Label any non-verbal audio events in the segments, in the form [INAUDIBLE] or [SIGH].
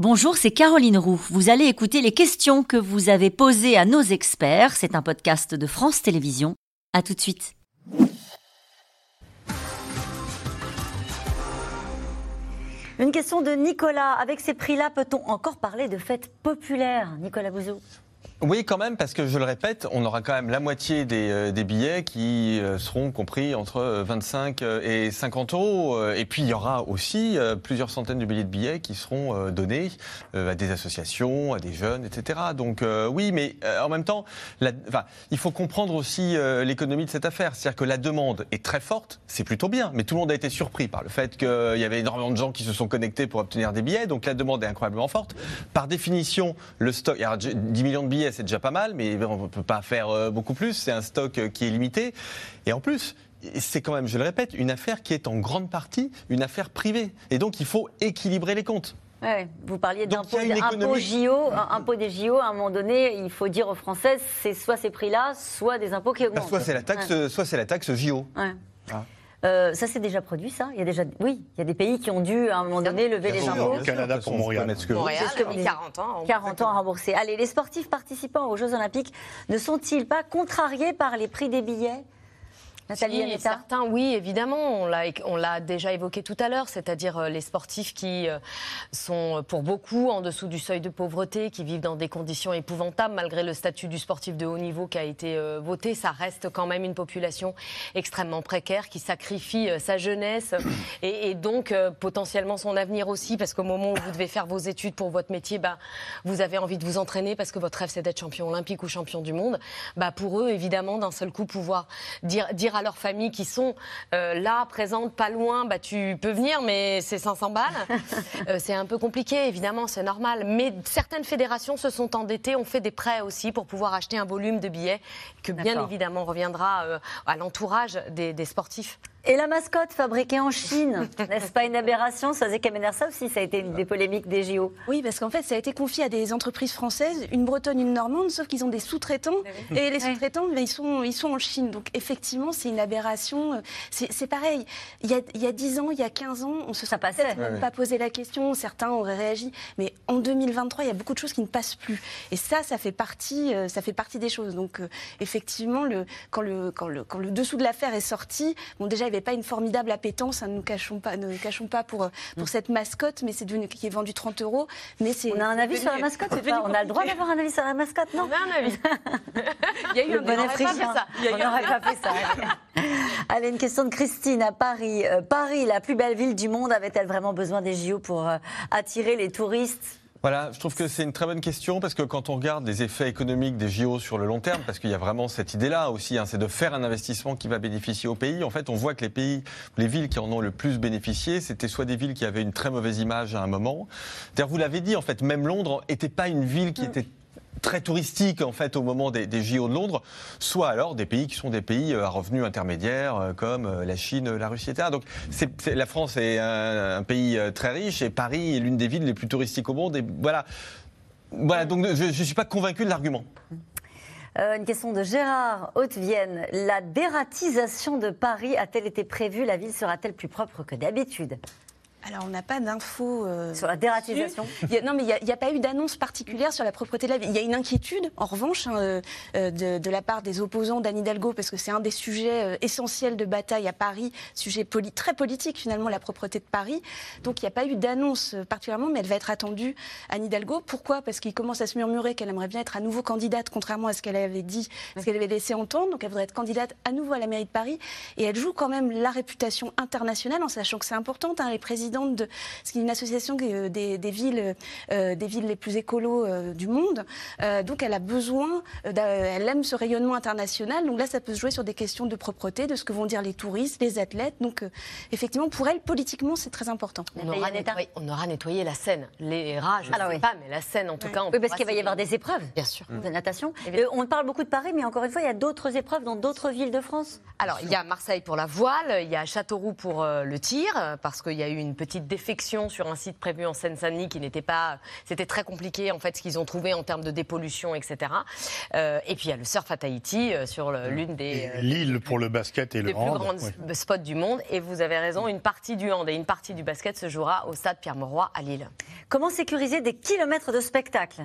Bonjour, c'est Caroline Roux. Vous allez écouter les questions que vous avez posées à nos experts. C'est un podcast de France Télévisions. À tout de suite. Une question de Nicolas. Avec ces prix-là, peut-on encore parler de fête populaire Nicolas Bouzou oui, quand même, parce que je le répète, on aura quand même la moitié des, euh, billets qui euh, seront compris entre 25 euh, et 50 euros. Et puis il y aura aussi plusieurs centaines de billets de billets qui seront donnés à des associations, à des jeunes, etc. Donc oui, mais en même temps, il faut comprendre aussi l'économie de cette affaire. C'est-à-dire que la demande est très forte, c'est plutôt bien, mais tout le monde a été surpris par le fait qu'il y avait énormément de gens qui se sont connectés pour obtenir des billets. Donc la demande est incroyablement forte. Par définition, le stock, il y a 10 millions de billets c'est déjà pas mal, mais on ne peut pas faire euh, beaucoup plus. C'est un stock euh, qui est limité. Et en plus, c'est quand même, je le répète, une affaire qui est en grande partie une affaire privée. Et donc, il faut équilibrer les comptes. vous parliez d'impôt JO, impôt des JO, à un moment donné, il faut dire aux Français, c'est soit ces prix-là, soit des impôts qui bah, augmentent. soit c'est la taxe, soit c'est la taxe JO. Ah. Euh, ça s'est déjà produit, ça Il y a déjà, oui, il y a des pays qui ont dû à un moment donné lever les impôts. Le Canada pour Montréal. Montréal, 40 ans. 40 ans à rembourser. Allez, les sportifs participants aux Jeux Olympiques ne sont-ils pas contrariés par les prix des billets? Nathalie Certains, oui, évidemment. On l'a déjà évoqué tout à l'heure, c'est-à-dire euh, les sportifs qui euh, sont pour beaucoup en dessous du seuil de pauvreté, qui vivent dans des conditions épouvantables, malgré le statut du sportif de haut niveau qui a été euh, voté. Ça reste quand même une population extrêmement précaire qui sacrifie sa jeunesse [COUGHS] et, donc potentiellement son avenir aussi, parce qu'au moment où vous devez faire vos études pour votre métier, bah, vous avez envie de vous entraîner parce que votre rêve c'est d'être champion olympique ou champion du monde. Bah, pour eux, évidemment, d'un seul coup, pouvoir dire, dire à leurs familles qui sont euh, là, présentes, pas loin, bah, tu peux venir, mais c'est 500 balles. [LAUGHS] Euh, c'est un peu compliqué, évidemment, c'est normal. Mais certaines fédérations se sont endettées, ont fait des prêts aussi pour pouvoir acheter un volume de billets que, bien évidemment, reviendra euh, à l'entourage des sportifs. Et la mascotte fabriquée en Chine, [LAUGHS] n'est-ce pas une aberration Ça faisait ça aussi, ça a été une des polémiques des JO. Oui, parce qu'en fait, ça a été confié à des entreprises françaises, une bretonne, une normande, sauf qu'ils ont des sous-traitants. Et les sous-traitants, ils, sont, ils sont en Chine. Donc effectivement, c'est une aberration. C'est pareil. Il y, a, il y a 10 ans, il y a 15 ans, on se serait peut-être pas posé la question. Certains auraient réagi. Mais en 2023, il y a beaucoup de choses qui ne passent plus. Et ça, ça fait partie, euh, ça fait partie des choses. Donc euh, effectivement, le, quand, le, quand, le, quand le dessous de l'affaire est sorti, bon, déjà, il y avait pas une formidable appétence, hein, ne nous cachons pas, ne cachons pas pour, pour mm. cette mascotte, mais c'est devenu qui est vendu 30 euros. Mais c'est on a un avis sur la mascotte On a le droit d'avoir un avis sur la mascotte, non On a un avis. [LAUGHS] Il y a eu un bon ça. On n'aurait pas fait ça. [LAUGHS] Allez, une question de Christine à Paris. Euh, Paris, la plus belle ville du monde, avait-elle vraiment besoin des JO pour euh, attirer les touristes? Voilà, je trouve que c'est une très bonne question parce que quand on regarde les effets économiques des JO sur le long terme, parce qu'il y a vraiment cette idée-là aussi, hein, c'est de faire un investissement qui va bénéficier au pays. En fait, on voit que les pays, les villes qui en ont le plus bénéficié, c'était soit des villes qui avaient une très mauvaise image à un moment. D'ailleurs, vous l'avez dit, en fait, même Londres n'était pas une ville qui mm. était très touristique en fait au moment des, JO de Londres, soit alors des pays qui sont des pays euh, à revenus intermédiaires euh, comme euh, la Chine, la Russie, etc. Donc la France est un, pays très riche et Paris est l'une des villes les plus touristiques au monde. Et voilà, voilà donc je ne suis pas convaincu de l'argument. une question de Gérard Haute-Vienne. La dératisation de Paris a-t-elle été prévue? La ville sera-t-elle plus propre que d'habitude? Alors, on n'a pas d'infos. Euh, sur la dératisation Non, mais il n'y a, pas eu d'annonce particulière sur la propreté de la ville. Il y a une inquiétude, en revanche, hein, euh, euh, de, la part des opposants d'Anne Hidalgo, parce que c'est un des sujets essentiels de bataille à Paris, sujet très politique, finalement, la propreté de Paris. Donc, il n'y a pas eu d'annonce particulièrement, mais elle va être attendue, Anne Hidalgo. Pourquoi? Parce qu'il commence à se murmurer qu'elle aimerait bien être à nouveau candidate, contrairement à ce qu'elle avait dit, ce qu'elle avait laissé entendre. Donc, elle voudrait être candidate à nouveau à la mairie de Paris. Et elle joue quand même la réputation internationale, en sachant que c'est important. Hein, les présidents de ce qui est une association euh, des, villes, euh, des villes les plus écolos euh, du monde. donc elle a besoin, elle aime ce rayonnement international. Donc là, ça peut se jouer sur des questions de propreté, de ce que vont dire les touristes, les athlètes. Donc effectivement, pour elle, politiquement, c'est très important. On aura, nettoyé, on aura, nettoyé, la Seine. Les rats, je ne sais pas, mais la Seine, en tout cas. On oui, parce qu'il va y avoir des épreuves. Bien sûr. De natation. on parle beaucoup de Paris, mais encore une fois, il y a d'autres épreuves dans d'autres villes de France. Alors, il y a Marseille pour la voile, il y a Châteauroux pour le tir, parce qu'il y a eu une petite défection sur un site prévu en Seine-Saint-Denis qui n'était pas. C'était très compliqué, en fait, ce qu'ils ont trouvé en termes de dépollution, etc. et puis il y a le surf à Tahiti sur l'une des. L'île pour le basket et le plus grandes spots du monde. Et vous avez raison, une partie du hand et une partie du basket se jouera au stade Pierre-Mauroy à Lille. Comment sécuriser des kilomètres de spectacle?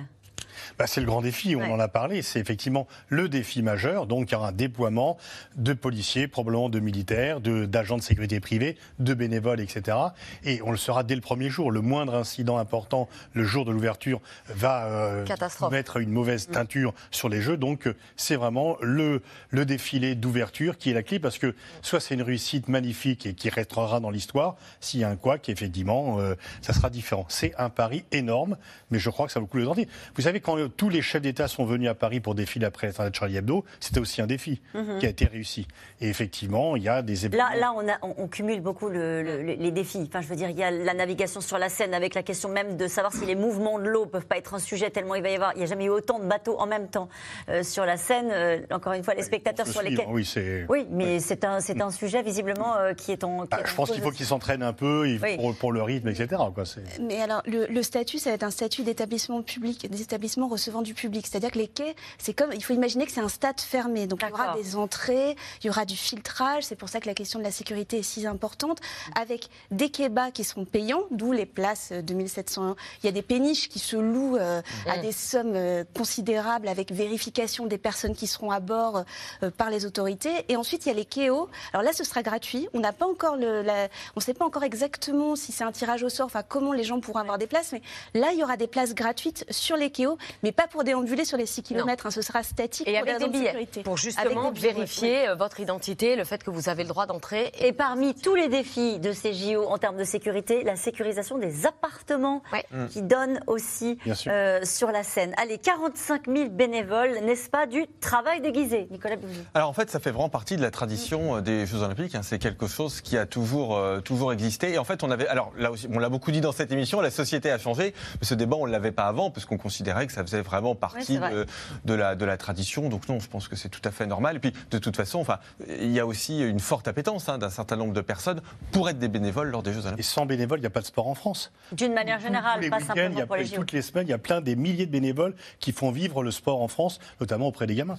Bah, c'est le grand défi, on en a parlé. C'est effectivement le défi majeur. Donc, il y aura un déploiement de policiers, probablement de militaires, d'agents de, sécurité privée, de bénévoles, etc. Et on le sera dès le premier jour. Le moindre incident important, le jour de l'ouverture, va euh, mettre une mauvaise mm. teinture sur les jeux. Donc, c'est vraiment le, le défilé d'ouverture qui est la clé parce que soit c'est une réussite magnifique et qui restera dans l'histoire, s'il y a un quoi, effectivement, euh, ça sera différent. C'est un pari énorme, mais je crois que ça vaut le coup de le Vous savez, quand tous les chefs d'État sont venus à Paris pour défiler après l'attentat de Charlie Hebdo, c'était aussi un défi mhm. qui a été réussi. Et effectivement, il y a des Là, là on, a, on, cumule beaucoup les défis. Enfin, je veux dire, il y a la navigation sur la Seine avec la question même de savoir si les mouvements de l'eau peuvent pas être un sujet tellement il va y avoir. Il n'y a jamais eu autant de bateaux en même temps euh, sur la Seine. Euh, encore une fois, les spectateurs sur les quais. Oui, oui, mais c'est un, c'est un sujet visiblement euh, qui est en. Ah, je pense qu'il faut qu'ils s'entraînent un peu pour, pour, le rythme, etc. Quoi, mais alors, le, le statut, ça va être un statut d'établissement public, d'établissement recevant du public. C'est-à-dire que les quais, c'est comme, il faut imaginer que c'est un stade fermé. Donc il y aura des entrées, il y aura du filtrage. C'est pour ça que la question de la sécurité est si importante. Avec des quais bas qui seront payants, d'où les places 2701. Il y a des péniches qui se louent euh, à des sommes euh, considérables avec vérification des personnes qui seront à bord euh, par les autorités. Et ensuite, il y a les quais hauts. Alors là, ce sera gratuit. On n'a pas encore le, on ne sait pas encore exactement si c'est un tirage au sort, enfin comment les gens pourront avoir des places. Mais là, il y aura des places gratuites sur les quais hauts, mais pas pour déambuler sur les 6 km. Hein, ce sera statique et avec des billets pour justement vérifier euh, votre identité, le fait que vous avez le droit d'entrer. Et... parmi tous les défis de ces JO en termes de sécurité, la sécurisation des appartements mm. qui donnent aussi euh, sur la scène. Allez, 45 000 bénévoles, n'est-ce pas du travail déguisé, Nicolas Alors en fait, ça fait vraiment partie de la tradition euh, des Jeux Olympiques. Hein. C'est quelque chose qui a toujours, toujours existé. Et en fait, on avait, alors là aussi, on l'a beaucoup dit dans cette émission, la société a changé. Mais ce débat, on ne l'avait pas avant, parce qu'on considérait que ça faisait vraiment partie de, la, de la tradition. Donc non, je pense que c'est tout à fait normal. Et puis de toute façon, enfin, il y a aussi une forte appétence hein, d'un certain nombre de personnes pour être des bénévoles lors des Jeux Olympiques. Et sans bénévoles, il n'y a pas de sport en France. D'une manière générale, pas simplement pour les Toutes les semaines, il y a plein des milliers de bénévoles qui font vivre le sport en France, notamment auprès des gamins.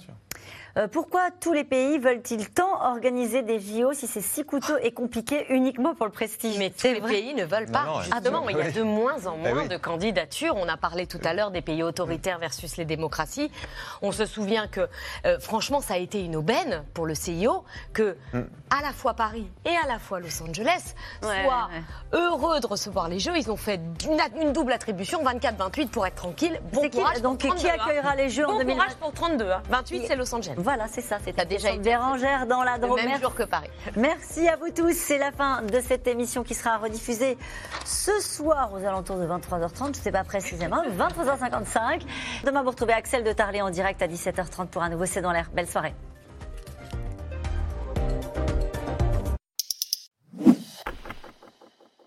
Euh, pourquoi tous les pays veulent-ils tant organiser des JO si c'est si coûteux et compliqué uniquement pour le prestige Mais tous les pays ne veulent pas. Justement, il y a de moins en eh moins de candidatures. On a parlé tout à l'heure des pays autoritaires versus les démocraties. On se souvient que, euh, franchement, ça a été une aubaine pour le CIO que mm. à la fois Paris et à la fois Los Angeles soient heureux de recevoir les Jeux. Ils ont fait une, double attribution, 24-28 pour être tranquille. Bon courage Donc, qui accueillera les Jeux en 2020 Bon courage pour 32. 28, c'est Los Angeles. Voilà, c'est ça. C'est déjà été Bérangère dans la Drôme. même jour que Paris. Merci à vous tous. C'est la fin de cette émission qui sera rediffusée ce soir aux alentours de 23h30. Je ne sais pas précisément, 23h55. Demain, vous retrouvez Axel de Tarlet en direct à 17h30 pour un nouveau C'est dans l'air. Belle soirée.